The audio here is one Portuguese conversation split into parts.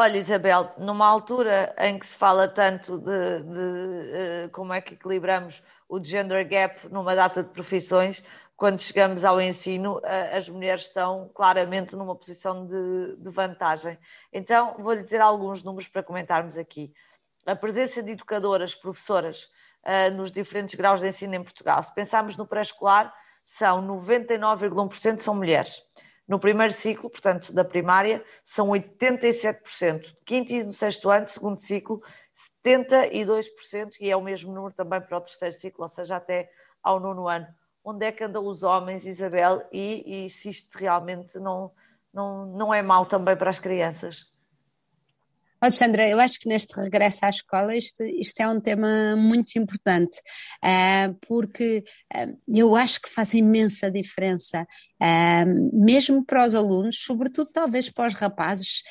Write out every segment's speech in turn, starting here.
Olha, Isabel, numa altura em que se fala tanto de, de uh, como é que equilibramos o gender gap numa data de profissões, quando chegamos ao ensino, uh, as mulheres estão claramente numa posição de, de vantagem. Então, vou-lhe dizer alguns números para comentarmos aqui. A presença de educadoras, professoras, uh, nos diferentes graus de ensino em Portugal. Se pensarmos no pré-escolar, são 99,1% são mulheres. No primeiro ciclo, portanto, da primária, são 87%. Quinto e no sexto ano, segundo ciclo, 72%, e é o mesmo número também para o terceiro ciclo, ou seja, até ao nono ano. Onde é que andam os homens, Isabel? E, e se isto realmente não, não, não é mau também para as crianças? Alexandra, eu acho que neste regresso à escola isto, isto é um tema muito importante, uh, porque uh, eu acho que faz imensa diferença, uh, mesmo para os alunos, sobretudo talvez para os rapazes,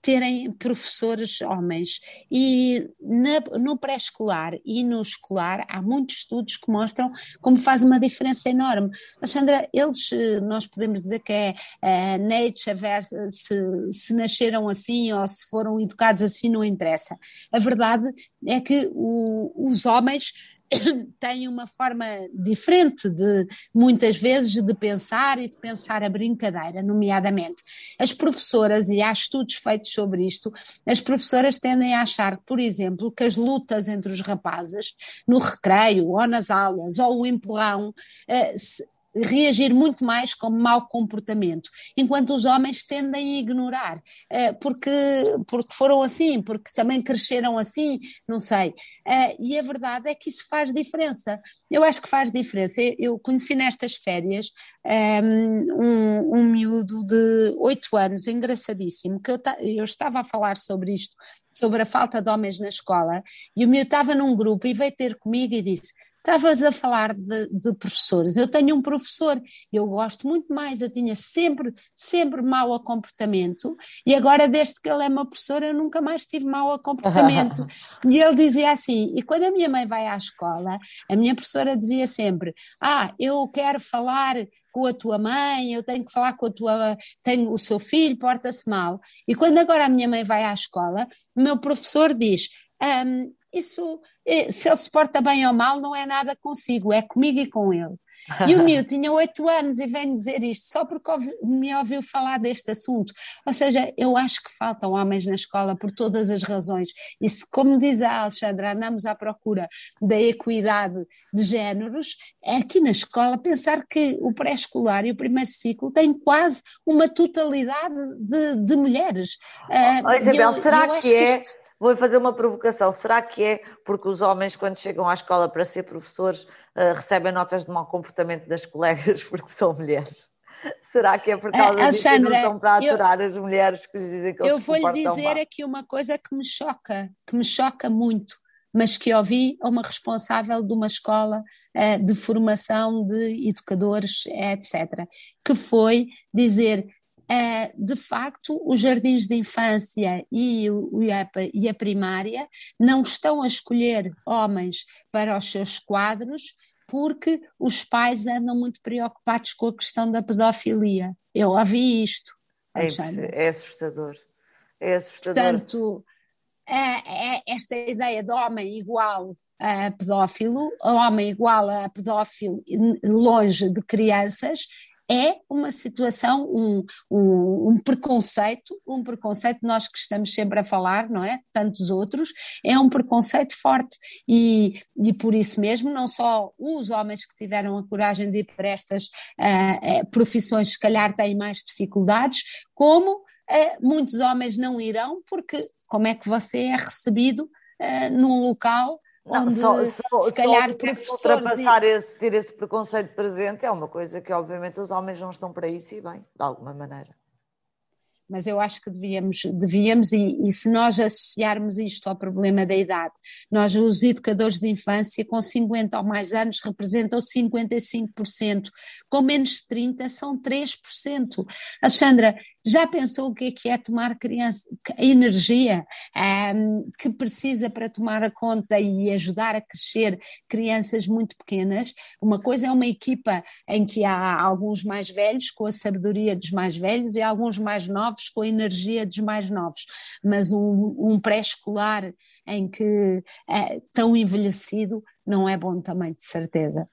terem professores homens. E na, no pré-escolar e no escolar há muitos estudos que mostram como faz uma diferença enorme. Alexandra, eles, nós podemos dizer que é nature, se, se nasceram assim ou se foram educados assim não interessa. A verdade é que o, os homens têm uma forma diferente de muitas vezes de pensar e de pensar a brincadeira, nomeadamente. As professoras, e há estudos feitos sobre isto, as professoras tendem a achar, por exemplo, que as lutas entre os rapazes no recreio ou nas aulas ou o empurrão eh, reagir muito mais com mau comportamento, enquanto os homens tendem a ignorar, eh, porque, porque foram assim, porque também cresceram assim, não sei. Eh, e a verdade é que isso faz diferença. Eu acho que faz diferença. Eu conheci nestas férias ehm, um, um miúdo de oito anos, engraçadíssimo, que eu, eu estava a falar sobre isto, sobre a falta de homens na escola, e o miúdo estava num grupo e veio ter comigo e disse Estavas a falar de, de, professores. Eu tenho um professor, eu gosto muito mais, eu tinha sempre, sempre mau a comportamento, e agora, desde que ele é meu professor, eu nunca mais tive mau a comportamento. e ele dizia assim: e quando a minha mãe vai à escola, a minha professora dizia sempre: Ah, eu quero falar com a tua mãe, eu tenho que falar com a tua, tenho o seu filho, porta-se mal. E quando agora a minha mãe vai à escola, o meu professor diz: um, isso, eh, se ele se porta bem ou mal, não é nada consigo, é comigo e com ele. E o meu tinha oito anos e vem dizer isto só porque ouvi, me ouviu falar deste assunto. Ou seja, eu acho que faltam homens na escola por todas as razões. E se, como diz a Alexandra, andamos à procura da equidade de géneros, é aqui na escola pensar que o pré-escolar e o primeiro ciclo têm quase uma totalidade de, de mulheres. Oh, Isabel, eu, será eu que é? Isto, Vou fazer uma provocação. Será que é porque os homens, quando chegam à escola para ser professores, uh, recebem notas de mau comportamento das colegas porque são mulheres? Será que é por causa uh, disso que não estão para aturar eu, as mulheres que lhes dizem que eles Eu vou-lhe dizer mal? aqui uma coisa que me choca, que me choca muito, mas que ouvi a uma responsável de uma escola uh, de formação de educadores, etc., que foi dizer de facto, os jardins de infância e, e, a, e, a, primária não estão a escolher homens para os seus quadros porque os pais andam muito preocupados com a questão da pedofilia. Eu ouvi isto. É, é assustador. É assustador. Portanto, é, é esta ideia de homem igual a pedófilo, homem igual a pedófilo longe de crianças, é uma situação, um, um, um, preconceito, um preconceito nós que estamos sempre a falar, não é? Tantos outros, é um preconceito forte e, e por isso mesmo não só os homens que tiveram a coragem de ir para estas uh, uh, profissões se calhar têm mais dificuldades, como uh, muitos homens não irão porque como é que você é recebido num local não, onde só, só, se calhar só professores... Ultrapassar e... esse, ter esse preconceito presente é uma coisa que obviamente os homens não estão para isso e bem, de alguma maneira. Mas eu acho que devíamos, devíamos e, e, se nós associarmos isto ao problema da idade, nós os educadores de infância com 50 ou mais anos representam 55%, com menos de 30 são 3%. Alexandra, Já pensou o que é que é tomar criança, energia um, que precisa para tomar a conta e ajudar a crescer crianças muito pequenas? Uma coisa é uma equipa em que há alguns mais velhos com a sabedoria dos mais velhos e alguns mais novos com a energia dos mais novos, mas um, um pré-escolar em que é tão envelhecido não é bom também, de certeza.